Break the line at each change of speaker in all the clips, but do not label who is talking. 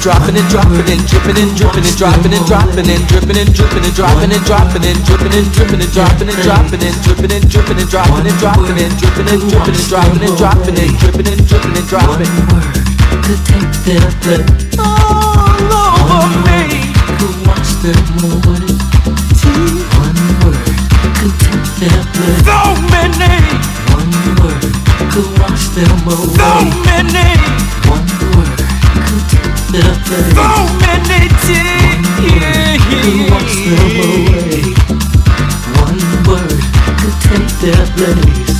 dropping and dropping and dripping and dripping and dropping and dropping and dripping and dripping and dropping and dropping and dripping and dripping and dropping and dropping and dripping and dripping and dropping and dropping and dripping and dripping and dropping and dropping and dripping and dripping and dropping. Could take their blood all over me. Could wash them away. One word could take their blood. So many. One word could wash them away. So many. One So many tears. Could wash them away. One word could take their place.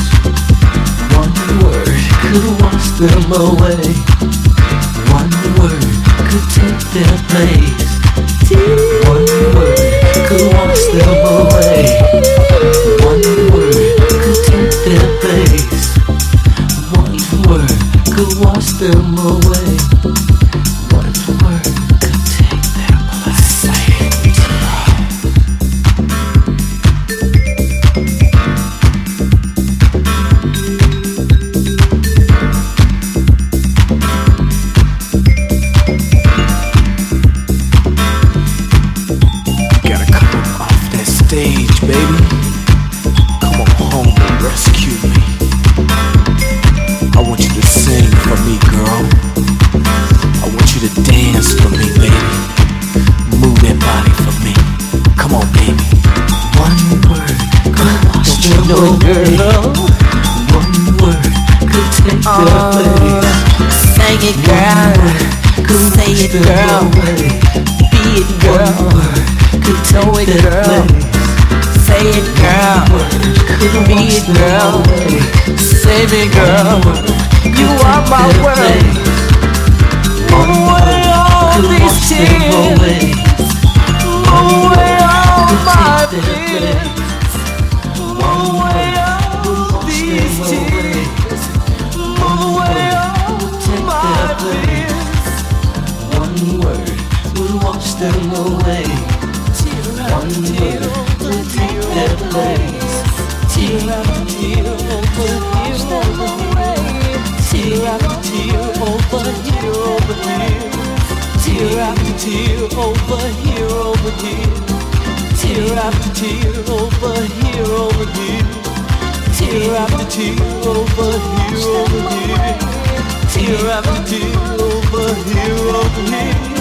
One word could wash them away. One word could take their place. One word could wash them away. One word could take their place. One word could wash them away.
Girl.
Save it, girl. You are my world. Tear over here, over here. Tear after tear over here, over here. Tear after tear over here, over here. Tear after tear over here, over here.